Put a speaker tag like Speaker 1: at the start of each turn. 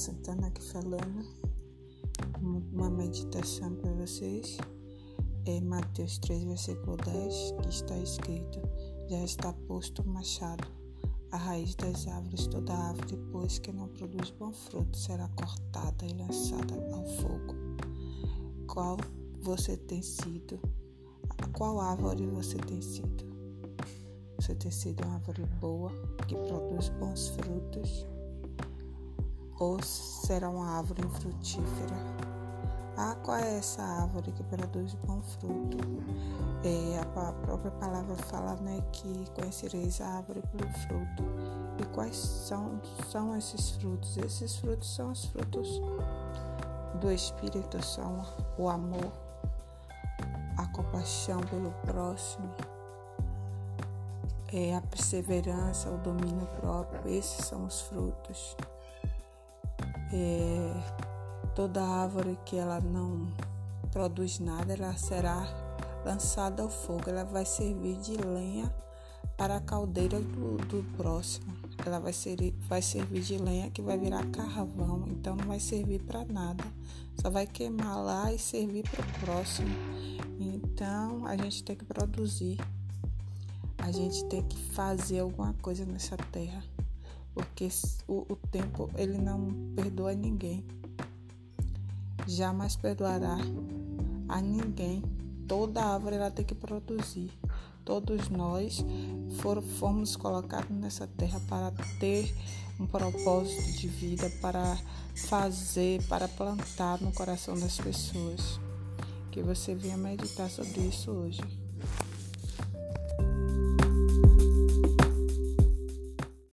Speaker 1: Santana aqui falando. Uma meditação para vocês. É Mateus 3, versículo 10, que está escrito: Já está posto o machado a raiz das árvores, toda árvore, pois que não produz bom fruto, será cortada e lançada ao fogo. Qual você tem sido? Qual árvore você tem sido? Você tem sido uma árvore boa, que produz bons frutos? Ou será uma árvore infrutífera? Ah, qual é essa árvore que produz bom fruto? É, a própria palavra fala né, que conhecereis a árvore pelo fruto. E quais são, são esses frutos? Esses frutos são os frutos do Espírito, são o amor, a compaixão pelo próximo, é, a perseverança, o domínio próprio. Esses são os frutos. É, toda árvore que ela não produz nada, ela será lançada ao fogo. Ela vai servir de lenha para a caldeira do, do próximo. Ela vai, ser, vai servir de lenha que vai virar carvão, então não vai servir para nada. Só vai queimar lá e servir para o próximo. Então a gente tem que produzir. A gente tem que fazer alguma coisa nessa terra. Porque o, o tempo ele não perdoa ninguém. Jamais perdoará a ninguém toda árvore ela tem que produzir. Todos nós for, fomos colocados nessa terra para ter um propósito de vida, para fazer, para plantar no coração das pessoas. Que você venha meditar sobre isso hoje.